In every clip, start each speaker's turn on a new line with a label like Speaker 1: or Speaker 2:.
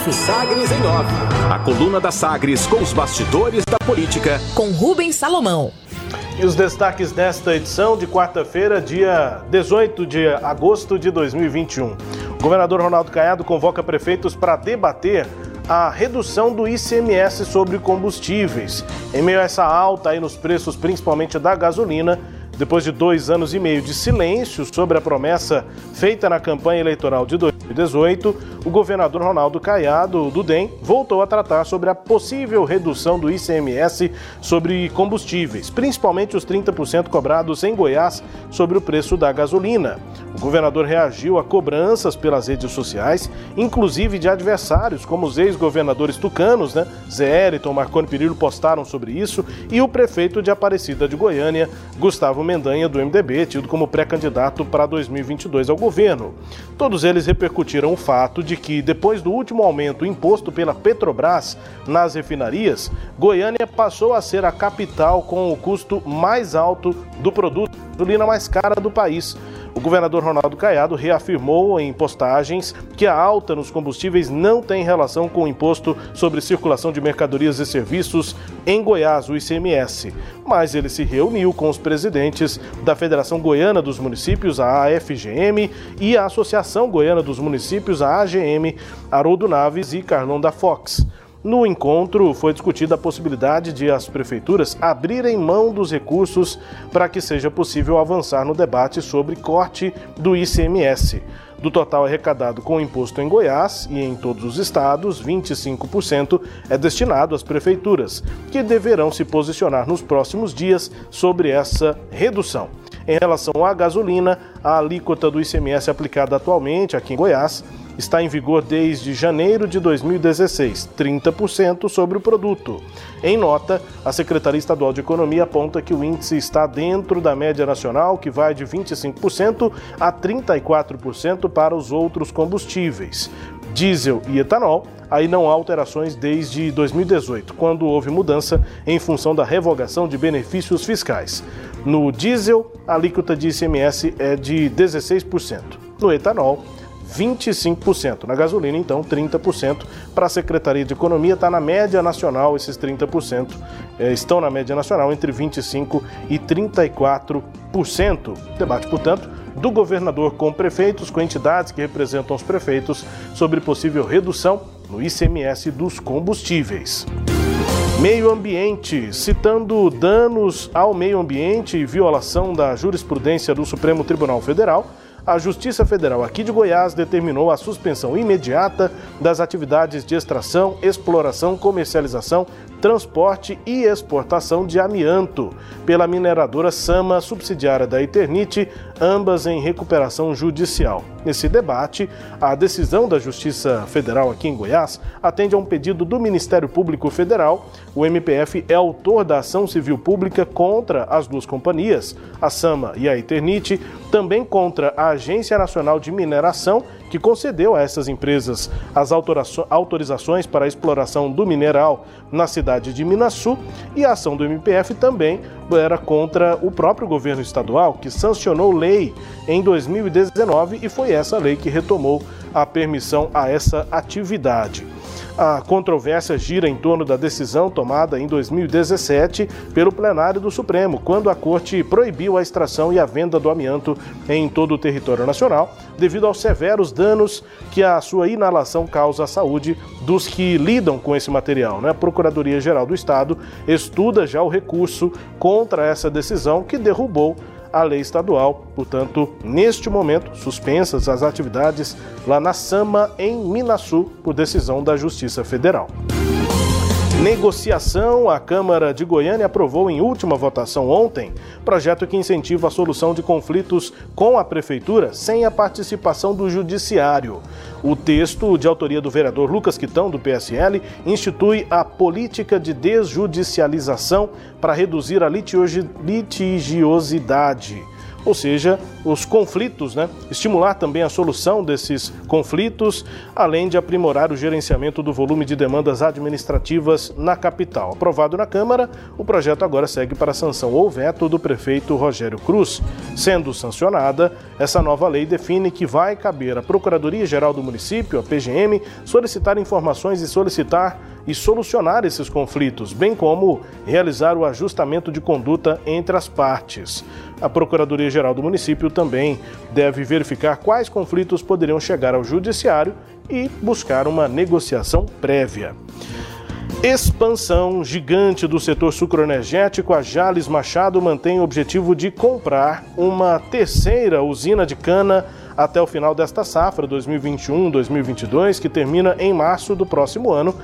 Speaker 1: Off.
Speaker 2: Sagres em Off. A coluna da Sagres com os bastidores da política.
Speaker 1: Com Rubens Salomão.
Speaker 3: E os destaques desta edição de quarta-feira, dia 18 de agosto de 2021. O governador Ronaldo Caiado convoca prefeitos para debater a redução do ICMS sobre combustíveis. Em meio a essa alta aí nos preços, principalmente da gasolina, depois de dois anos e meio de silêncio sobre a promessa feita na campanha eleitoral de 2018, o governador Ronaldo Caiado, do DEM, voltou a tratar sobre a possível redução do ICMS sobre combustíveis, principalmente os 30% cobrados em Goiás sobre o preço da gasolina. O governador reagiu a cobranças pelas redes sociais, inclusive de adversários, como os ex-governadores tucanos, né? Zé Eriton, Marconi Perillo postaram sobre isso, e o prefeito de Aparecida de Goiânia, Gustavo Mendanha, do MDB, tido como pré-candidato para 2022 ao governo. Todos eles repercutiram o fato de que, depois do último aumento imposto pela Petrobras nas refinarias, Goiânia passou a ser a capital com o custo mais alto do produto, gasolina mais cara do país. O governador Ronaldo Caiado reafirmou em postagens que a alta nos combustíveis não tem relação com o imposto sobre circulação de mercadorias e serviços em Goiás, o ICMS. Mas ele se reuniu com os presidentes da Federação Goiana dos Municípios, a AFGM, e a Associação Goiana dos Municípios, a AGM, Haroldo Naves e Carlão da Fox. No encontro, foi discutida a possibilidade de as prefeituras abrirem mão dos recursos para que seja possível avançar no debate sobre corte do ICMS. Do total arrecadado com o imposto em Goiás e em todos os estados, 25% é destinado às prefeituras, que deverão se posicionar nos próximos dias sobre essa redução. Em relação à gasolina, a alíquota do ICMS aplicada atualmente aqui em Goiás está em vigor desde janeiro de 2016, 30% sobre o produto. Em nota, a Secretaria Estadual de Economia aponta que o índice está dentro da média nacional, que vai de 25% a 34% para os outros combustíveis. Diesel e etanol, aí não há alterações desde 2018, quando houve mudança em função da revogação de benefícios fiscais. No diesel, a alíquota de ICMS é de 16%. No etanol, 25%. Na gasolina, então, 30%. Para a Secretaria de Economia, está na média nacional, esses 30% é, estão na média nacional entre 25% e 34%. Debate, portanto, do governador com prefeitos, com entidades que representam os prefeitos, sobre possível redução no ICMS dos combustíveis. Meio ambiente, citando danos ao meio ambiente e violação da jurisprudência do Supremo Tribunal Federal, a Justiça Federal aqui de Goiás determinou a suspensão imediata das atividades de extração, exploração, comercialização, transporte e exportação de amianto pela mineradora Sama, subsidiária da Eternite, ambas em recuperação judicial. Nesse debate, a decisão da Justiça Federal aqui em Goiás atende a um pedido do Ministério Público Federal. O MPF é autor da ação civil pública contra as duas companhias, a Sama e a Eternite, também contra a Agência Nacional de Mineração que concedeu a essas empresas as autorizações para a exploração do mineral na cidade de Minasu e a ação do MPF também era contra o próprio governo estadual, que sancionou lei em 2019 e foi essa lei que retomou a permissão a essa atividade. A controvérsia gira em torno da decisão tomada em 2017 pelo plenário do Supremo, quando a corte proibiu a extração e a venda do amianto em todo o território nacional, devido aos severos danos que a sua inalação causa à saúde dos que lidam com esse material. Né? A Procuradoria-Geral do Estado estuda já o recurso contra essa decisão que derrubou a lei estadual. Portanto, neste momento, suspensas as atividades lá na Sama, em Minasul, por decisão da Justiça Federal. Negociação. A Câmara de Goiânia aprovou em última votação ontem projeto que incentiva a solução de conflitos com a Prefeitura sem a participação do Judiciário. O texto, de autoria do vereador Lucas Quitão, do PSL, institui a política de desjudicialização para reduzir a litigiosidade. Ou seja, os conflitos, né? estimular também a solução desses conflitos, além de aprimorar o gerenciamento do volume de demandas administrativas na capital. Aprovado na Câmara, o projeto agora segue para sanção ou veto do prefeito Rogério Cruz. Sendo sancionada, essa nova lei define que vai caber à Procuradoria-Geral do Município, a PGM, solicitar informações e solicitar e solucionar esses conflitos, bem como realizar o ajustamento de conduta entre as partes. A Procuradoria-Geral do município também deve verificar quais conflitos poderiam chegar ao Judiciário e buscar uma negociação prévia. Expansão gigante do setor sucroenergético, a Jales Machado mantém o objetivo de comprar uma terceira usina de cana até o final desta safra 2021-2022, que termina em março do próximo ano,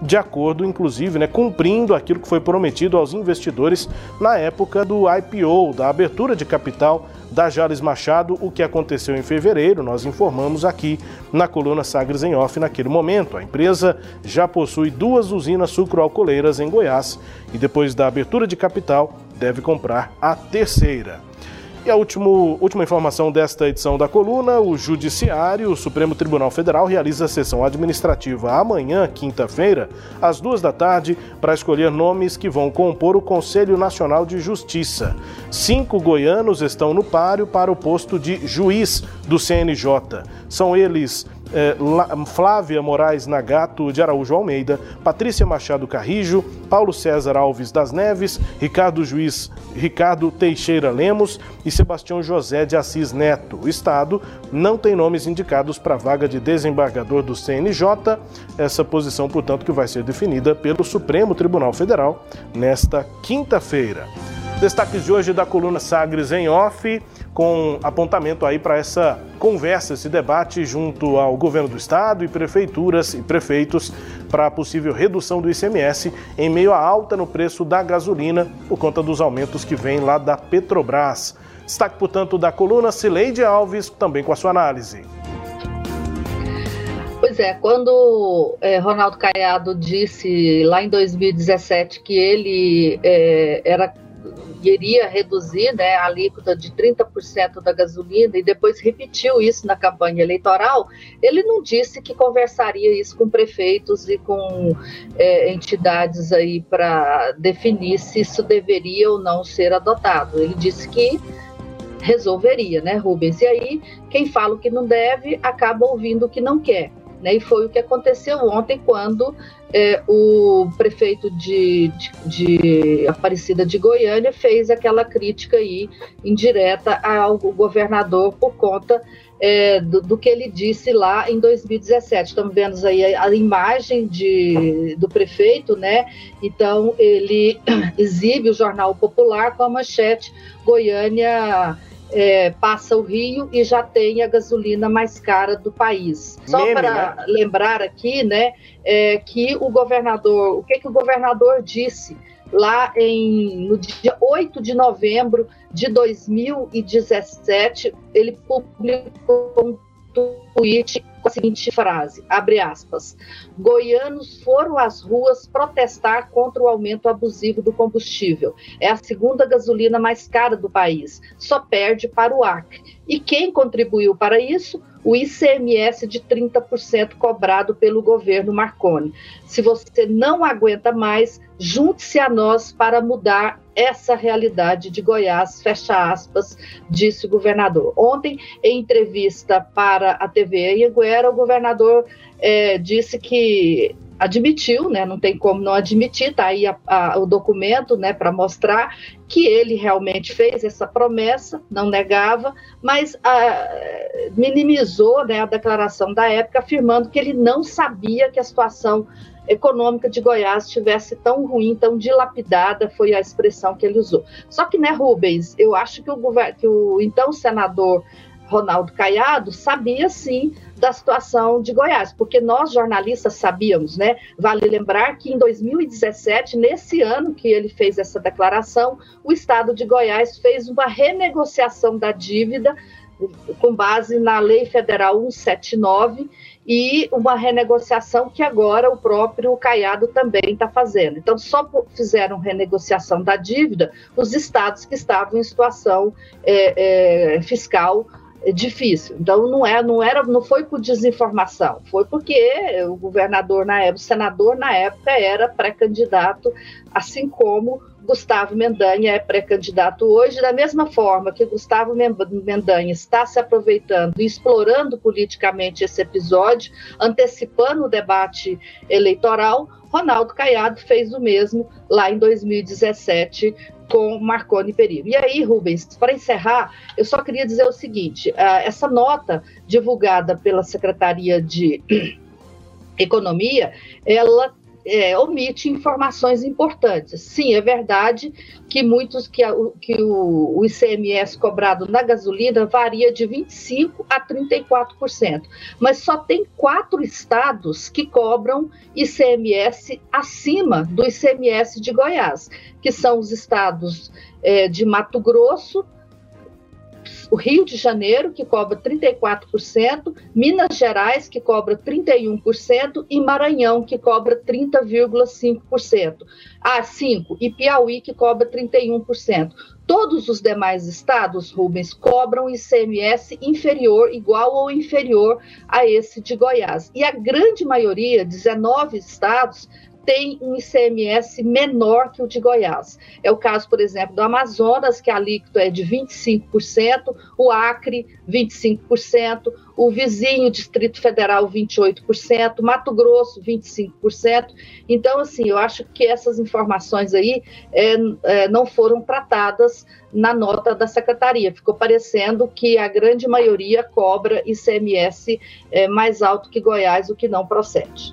Speaker 3: de acordo, inclusive, né, cumprindo aquilo que foi prometido aos investidores na época do IPO, da abertura de capital da Jales Machado, o que aconteceu em fevereiro, nós informamos aqui na coluna Sagres em Off naquele momento. A empresa já possui duas usinas sucroalcooleiras em Goiás e depois da abertura de capital deve comprar a terceira. E a último, última informação desta edição da coluna: o Judiciário, o Supremo Tribunal Federal, realiza a sessão administrativa amanhã, quinta-feira, às duas da tarde, para escolher nomes que vão compor o Conselho Nacional de Justiça. Cinco goianos estão no páreo para o posto de juiz do CNJ. São eles é, Flávia Moraes Nagato de Araújo Almeida, Patrícia Machado Carrijo, Paulo César Alves das Neves, Ricardo Juiz Ricardo Teixeira Lemos e Sebastião José de Assis Neto. O Estado não tem nomes indicados para a vaga de desembargador do CNJ, essa posição, portanto, que vai ser definida pelo Supremo Tribunal Federal nesta quinta-feira. Destaques de hoje da coluna Sagres em Off com apontamento aí para essa conversa, esse debate junto ao governo do estado e prefeituras e prefeitos para a possível redução do ICMS em meio à alta no preço da gasolina por conta dos aumentos que vêm lá da Petrobras. Destaque, portanto, da coluna Cileide Alves, também com a sua análise.
Speaker 1: Pois é, quando é, Ronaldo Caiado disse lá em 2017 que ele é, era iria reduzir né, a alíquota de 30% da gasolina e depois repetiu isso na campanha eleitoral, ele não disse que conversaria isso com prefeitos e com é, entidades aí para definir se isso deveria ou não ser adotado. Ele disse que resolveria, né, Rubens? E aí, quem fala o que não deve acaba ouvindo o que não quer. Né? E foi o que aconteceu ontem, quando é, o prefeito de, de, de, Aparecida de Goiânia fez aquela crítica aí indireta ao governador por conta é, do, do, que ele disse lá em 2017. Estamos vendo aí a, a imagem de, do prefeito, né? Então ele exibe o Jornal Popular com a manchete Goiânia é, passa o Rio e já tem a gasolina mais cara do país. Só para né? lembrar aqui, né, é, que o governador, o que, que o governador disse lá em, no dia 8 de novembro de 2017, ele publicou um tweet com a seguinte frase, abre aspas, goianos foram às ruas protestar contra o aumento abusivo do combustível. É a segunda gasolina mais cara do país, só perde para o Acre. E quem contribuiu para isso? O ICMS de 30% cobrado pelo governo Marconi. Se você não aguenta mais, junte-se a nós para mudar essa realidade de Goiás, fecha aspas, disse o governador. Ontem, em entrevista para a TV Anhanguera, o governador é, disse que admitiu, né, não tem como não admitir, tá aí a, a, o documento, né, para mostrar que ele realmente fez essa promessa, não negava, mas a, ah, minimizou, né, a declaração da época, afirmando que ele não sabia que a situação econômica de Goiás estivesse tão ruim, tão dilapidada, foi a expressão que ele usou. Só que, né, Rubens, eu acho que o, que o então senador Ronaldo Caiado sabia sim da situação de Goiás, porque nós jornalistas sabíamos, né? Vale lembrar que em 2017, nesse ano que ele fez essa declaração, o estado de Goiás fez uma renegociação da dívida com base na Lei Federal 179 e uma renegociação que agora o próprio Caiado também está fazendo. Então, só fizeram renegociação da dívida os estados que estavam em situação é, é, fiscal difícil. Então não é, não era, não foi por desinformação, foi porque o governador na época, o senador na época era pré-candidato, assim como Gustavo Mendanha é pré-candidato hoje, da mesma forma que Gustavo Mendanha está se aproveitando e explorando politicamente esse episódio, antecipando o debate eleitoral, Ronaldo Caiado fez o mesmo lá em 2017 com Marconi Perillo. E aí, Rubens, para encerrar, eu só queria dizer o seguinte: ah, essa nota divulgada pela Secretaria de Economia, ela é, omite informações importantes. Sim, é verdade que muitos que, a, que o, o, ICMS cobrado na gasolina varia de 25% a 34%, mas só tem quatro estados que cobram ICMS acima do ICMS de Goiás, que são os estados é, de Mato Grosso, o Rio de Janeiro, que cobra 34%, Minas Gerais, que cobra 31%, e Maranhão, que cobra 30,5%. Ah, 5%, e Piauí, que cobra 31%. Todos os demais estados, Rubens, cobram ICMS inferior, igual ou inferior a esse de Goiás. E a grande maioria, 19 estados, tem um ICMS menor que o de Goiás. É o caso, por exemplo, do Amazonas, que a alíquota é de 25%, o Acre, 25%, o vizinho Distrito Federal, 28%, Mato Grosso, 25%. Então, assim, eu acho que essas informações aí é, é, não foram tratadas na nota da secretaria. Ficou parecendo que a grande maioria cobra ICMS é, mais alto que Goiás, o que não procede.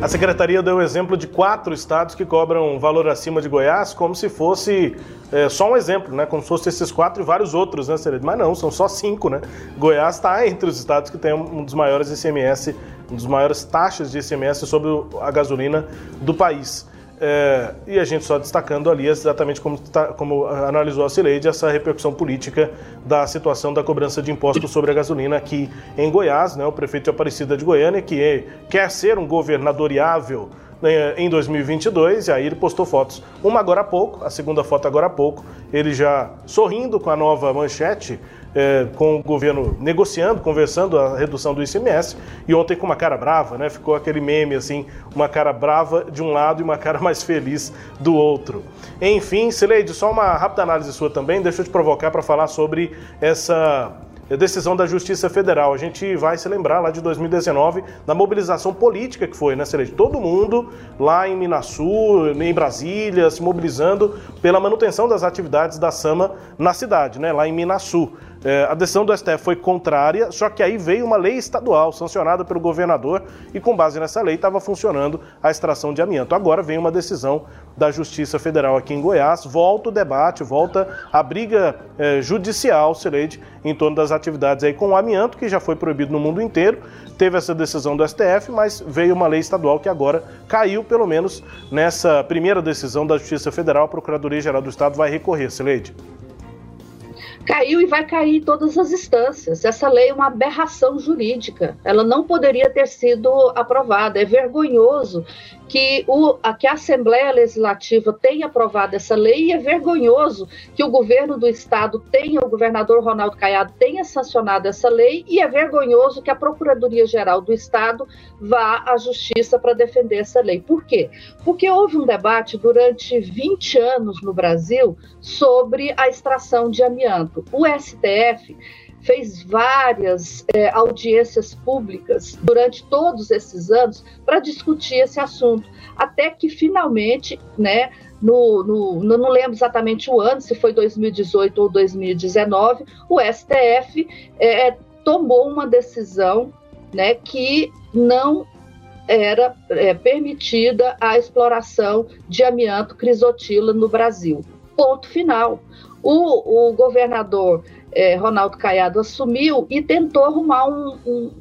Speaker 3: A secretaria deu o exemplo de quatro estados que cobram um valor acima de Goiás, como se fosse é, só um exemplo, né? Como se fosse esses quatro e vários outros, né, Ceredo? Mas não, são só cinco, né? Goiás está entre os estados que tem um dos maiores ICMS, um dos maiores taxas de ICMS sobre a gasolina do país. É, e a gente só destacando ali exatamente como, tá, como analisou a Cileide, essa repercussão política da situação da cobrança de impostos sobre a gasolina aqui em Goiás, né, o prefeito de Aparecida de Goiânia, que é, quer ser um governadoriável né, em 2022, e aí ele postou fotos. Uma agora há pouco, a segunda foto agora há pouco, ele já sorrindo com a nova manchete, é, com o governo negociando, conversando a redução do ICMS, e ontem com uma cara brava, né? Ficou aquele meme assim, uma cara brava de um lado e uma cara mais feliz do outro. Enfim, Sileide, só uma rápida análise sua também, deixa eu te provocar para falar sobre essa decisão da Justiça Federal. A gente vai se lembrar lá de 2019, da mobilização política que foi, né, Celeste? Todo mundo lá em Minasul, em Brasília, se mobilizando pela manutenção das atividades da SAMA na cidade, né, lá em Minasul. É, a decisão do STF foi contrária, só que aí veio uma lei estadual sancionada pelo governador e com base nessa lei estava funcionando a extração de amianto. Agora vem uma decisão da Justiça Federal aqui em Goiás, volta o debate, volta a briga é, judicial, Sileide, em torno das atividades aí com o amianto, que já foi proibido no mundo inteiro. Teve essa decisão do STF, mas veio uma lei estadual que agora caiu, pelo menos nessa primeira decisão da Justiça Federal. A Procuradoria-Geral do Estado vai recorrer, Sileide
Speaker 1: caiu e vai cair em todas as instâncias. Essa lei é uma aberração jurídica. Ela não poderia ter sido aprovada. É vergonhoso que, o, a, que a Assembleia Legislativa tenha aprovado essa lei e é vergonhoso que o governo do Estado tenha, o governador Ronaldo Caiado tenha sancionado essa lei e é vergonhoso que a Procuradoria-Geral do Estado vá à Justiça para defender essa lei. Por quê? Porque houve um debate durante 20 anos no Brasil sobre a extração de amianto. O STF fez várias é, audiências públicas durante todos esses anos para discutir esse assunto, até que finalmente, né, no, no, não lembro exatamente o ano, se foi 2018 ou 2019, o STF é, tomou uma decisão né, que não era é, permitida a exploração de amianto crisotila no Brasil. Ponto final. O, o governador é, Ronaldo Caiado assumiu e tentou arrumar um, um,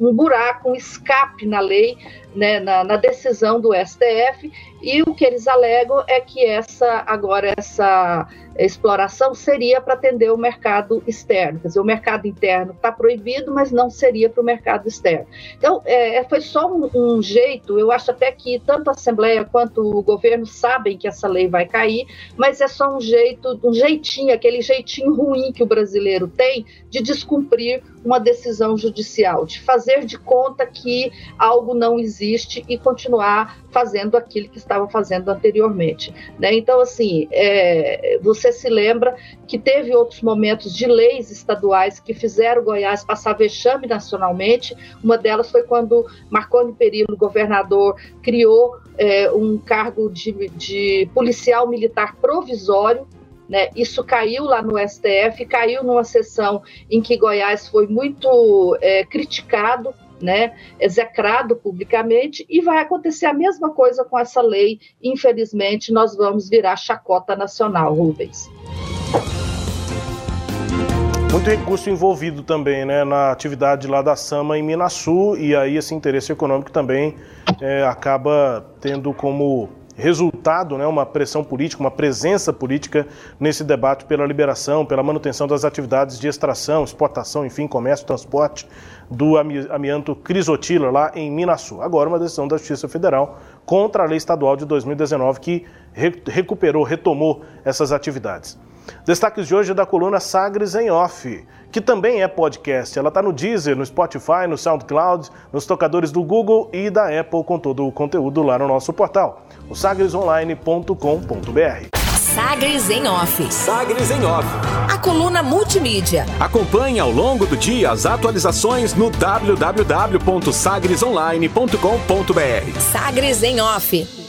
Speaker 1: um buraco, um escape na lei né, na, na, decisão do STF e o que eles alegam é que essa agora essa exploração seria para atender o mercado externo, quer dizer, o mercado interno está proibido, mas não seria para o mercado externo. Então, é, foi só um, um, jeito, eu acho até que tanto a Assembleia quanto o governo sabem que essa lei vai cair, mas é só um jeito, um jeitinho, aquele jeitinho ruim que o brasileiro tem de descumprir uma decisão judicial, de fazer de conta que algo não existe e continuar fazendo aquilo que estava fazendo anteriormente. Né? Então, assim, é, você se lembra que teve outros momentos de leis estaduais que fizeram Goiás passar vexame nacionalmente. Uma delas foi quando Marconi Perillo, governador, criou é, um cargo de, de policial militar provisório né? Isso caiu lá no STF, caiu numa sessão em que Goiás foi muito é, criticado, né, execrado publicamente, e vai acontecer a mesma coisa com essa lei. Infelizmente, nós vamos virar chacota nacional, Rubens.
Speaker 3: Muito recurso envolvido também né, na atividade lá da Sama em Minasul, e aí esse interesse econômico também é, acaba tendo como resultado, né, uma pressão política, uma presença política nesse debate pela liberação, pela manutenção das atividades de extração, exportação, enfim, comércio, transporte do amianto crisotila lá em Minasul. Agora uma decisão da Justiça Federal contra a lei estadual de 2019 que recuperou, retomou essas atividades. Destaques de hoje da coluna Sagres em Off, que também é podcast. Ela está no Deezer, no Spotify, no SoundCloud, nos tocadores do Google e da Apple com todo o conteúdo lá no nosso portal, o sagresonline.com.br.
Speaker 2: Sagres em Off. Sagres em Off. A coluna multimídia. Acompanhe ao longo do dia as atualizações no www.sagresonline.com.br. Sagres em Off.